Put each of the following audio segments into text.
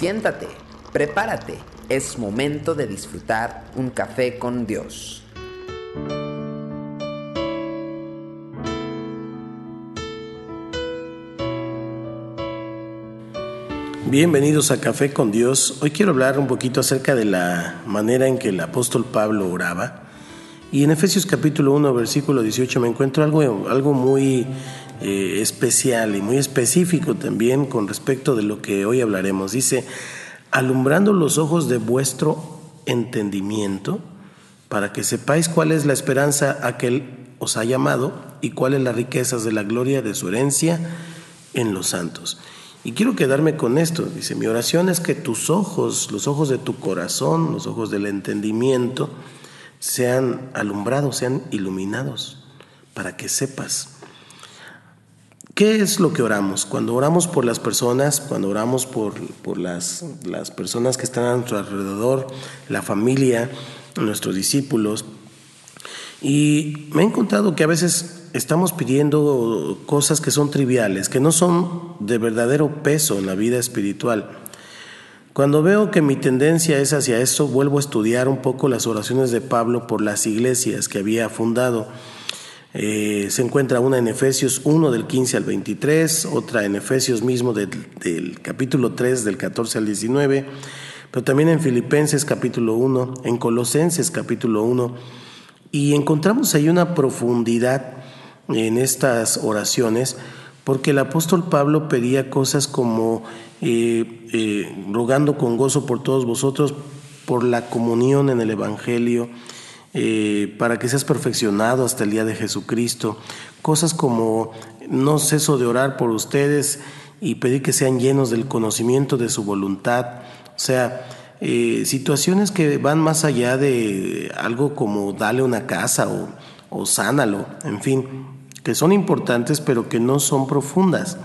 Siéntate, prepárate, es momento de disfrutar un café con Dios. Bienvenidos a Café con Dios. Hoy quiero hablar un poquito acerca de la manera en que el apóstol Pablo oraba. Y en Efesios capítulo 1, versículo 18 me encuentro algo, algo muy eh, especial y muy específico también con respecto de lo que hoy hablaremos. Dice, alumbrando los ojos de vuestro entendimiento, para que sepáis cuál es la esperanza a que Él os ha llamado y cuáles las riquezas de la gloria de su herencia en los santos. Y quiero quedarme con esto. Dice, mi oración es que tus ojos, los ojos de tu corazón, los ojos del entendimiento, sean alumbrados, sean iluminados, para que sepas ¿Qué es lo que oramos? Cuando oramos por las personas, cuando oramos por, por las, las, personas que están a nuestro alrededor, la familia, nuestros discípulos. Y me he encontrado que a veces estamos pidiendo cosas que son triviales, que no son de verdadero peso en la vida espiritual. Cuando veo que mi tendencia es hacia eso, vuelvo a estudiar un poco las oraciones de Pablo por las iglesias que había fundado. Eh, se encuentra una en Efesios 1 del 15 al 23, otra en Efesios mismo del, del, capítulo 3 del 14 al 19, pero también en Filipenses capítulo 1, en Colosenses capítulo 1, y encontramos ahí una profundidad en estas oraciones, porque el apóstol Pablo pedía cosas como eh, eh, rogando con gozo por todos vosotros, por la comunión en el Evangelio, eh, para que seas perfeccionado hasta el día de Jesucristo. Cosas como no ceso de orar por ustedes y pedir que sean llenos del conocimiento de su voluntad. O sea, situaciones que van más allá de algo como dale una casa o, o sánalo, en fin, que son importantes pero que no son profundas.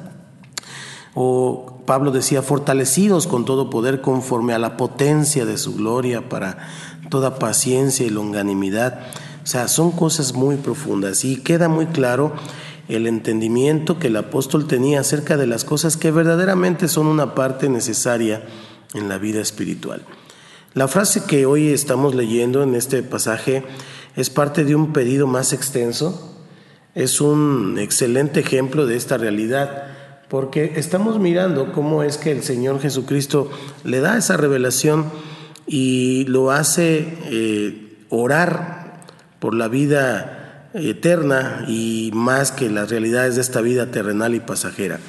O Pablo decía, fortalecidos con todo poder conforme a la potencia de su gloria para toda paciencia y longanimidad. O sea, son cosas muy profundas y queda muy claro el entendimiento que el apóstol tenía acerca de las cosas que verdaderamente son una parte necesaria en la vida espiritual. La frase que hoy estamos leyendo en este pasaje es parte de un pedido más extenso. Es un excelente ejemplo de esta realidad, porque estamos mirando cómo es que el Señor Jesucristo le da esa revelación y lo hace eh, orar por la vida eterna y más que las realidades de esta vida terrenal y pasajera.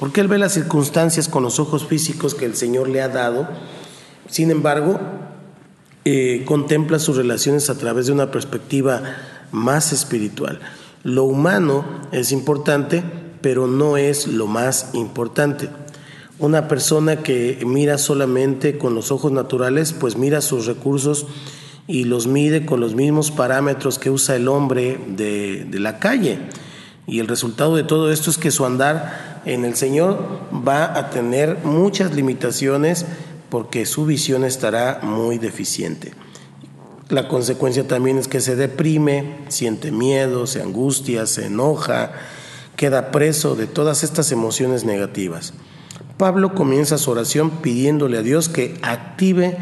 Porque él ve las circunstancias con los ojos físicos que el Señor le ha dado, sin embargo, eh, contempla sus relaciones a través de una perspectiva más espiritual. Lo humano es importante, pero no es lo más importante. Una persona que mira solamente con los ojos naturales, pues mira sus recursos y los mide con los mismos parámetros que usa el hombre de, la calle. Y el resultado de todo esto es que su andar en el Señor va a tener muchas limitaciones porque su visión estará muy deficiente. La consecuencia también es que se deprime, siente miedo, se angustia, se enoja, queda preso de todas estas emociones negativas. Pablo comienza su oración pidiéndole a Dios que active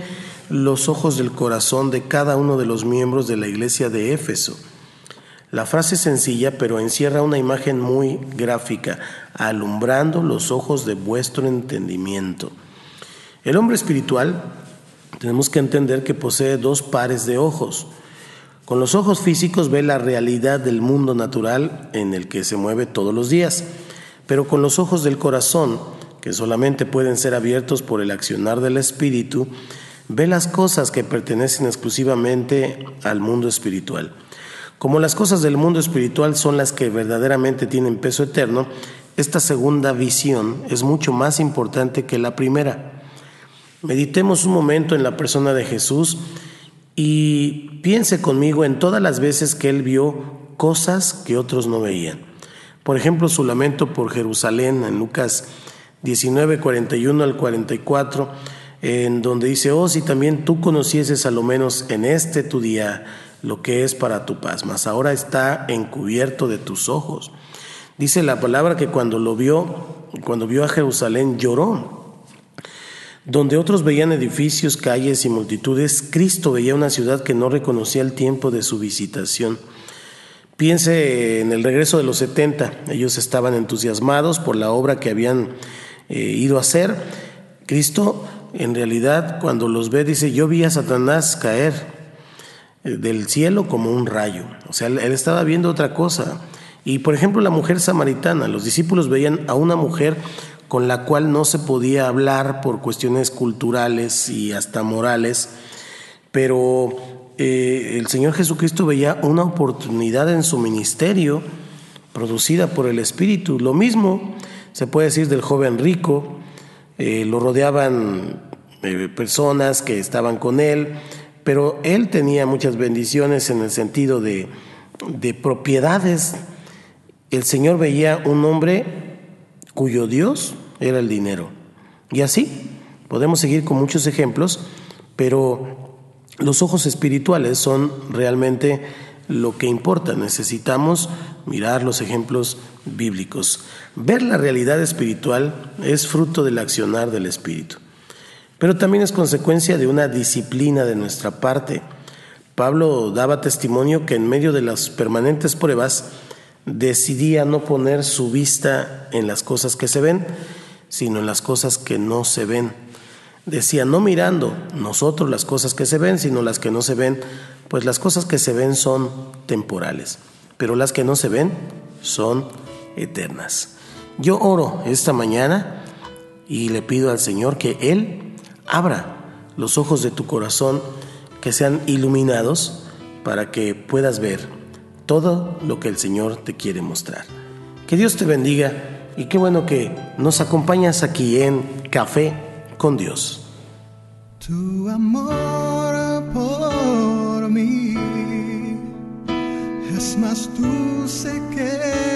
los ojos del corazón de cada uno de los miembros de la iglesia de Éfeso. La frase es sencilla, pero encierra una imagen muy gráfica, alumbrando los ojos de vuestro entendimiento. El hombre espiritual tenemos que entender que posee dos pares de ojos. Con los ojos físicos ve la realidad del mundo natural en el que se mueve todos los días, pero con los ojos del corazón que solamente pueden ser abiertos por el accionar del Espíritu, ve las cosas que pertenecen exclusivamente al mundo espiritual. Como las cosas del mundo espiritual son las que verdaderamente tienen peso eterno, esta segunda visión es mucho más importante que la primera. Meditemos un momento en la persona de Jesús y piense conmigo en todas las veces que él vio cosas que otros no veían. Por ejemplo, su lamento por Jerusalén en Lucas 19, 41 al 44, en donde dice, oh, si también tú conocieses a lo menos en este tu día lo que es para tu paz, mas ahora está encubierto de tus ojos. Dice la palabra que cuando lo vio, cuando vio a Jerusalén lloró. Donde otros veían edificios, calles y multitudes, Cristo veía una ciudad que no reconocía el tiempo de su visitación. Piense en el regreso de los 70. Ellos estaban entusiasmados por la obra que habían eh, ido a hacer. Cristo, en realidad, cuando los ve, dice, yo vi a Satanás caer eh, del cielo como un rayo. O sea, él estaba viendo otra cosa. Y por ejemplo, la mujer samaritana, los discípulos veían a una mujer con la cual no se podía hablar por cuestiones culturales y hasta morales, pero eh, el Señor Jesucristo veía una oportunidad en su ministerio producida por el Espíritu. Lo mismo se puede decir del joven rico, eh, lo rodeaban eh, personas que estaban con él, pero él tenía muchas bendiciones en el sentido de, de propiedades. El Señor veía un hombre cuyo Dios era el dinero. Y así podemos seguir con muchos ejemplos, pero los ojos espirituales son realmente lo que importa. Necesitamos mirar los ejemplos bíblicos. Ver la realidad espiritual es fruto del accionar del Espíritu, pero también es consecuencia de una disciplina de nuestra parte. Pablo daba testimonio que en medio de las permanentes pruebas, decidía no poner su vista en las cosas que se ven, sino en las cosas que no se ven. Decía, no mirando nosotros las cosas que se ven, sino las que no se ven, pues las cosas que se ven son temporales, pero las que no se ven son eternas. Yo oro esta mañana y le pido al Señor que Él abra los ojos de tu corazón, que sean iluminados para que puedas ver todo lo que el Señor te quiere mostrar. Que Dios te bendiga y qué bueno que nos acompañas aquí en Café con Dios. Tu amor por mí es más dulce que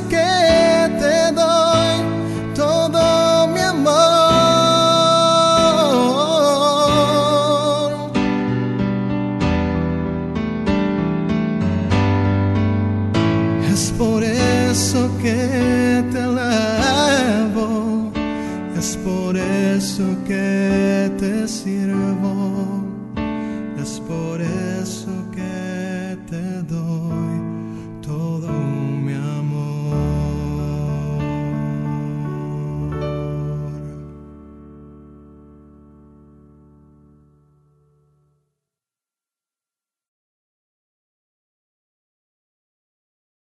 eso que te alabo, es por eso que te sirvo,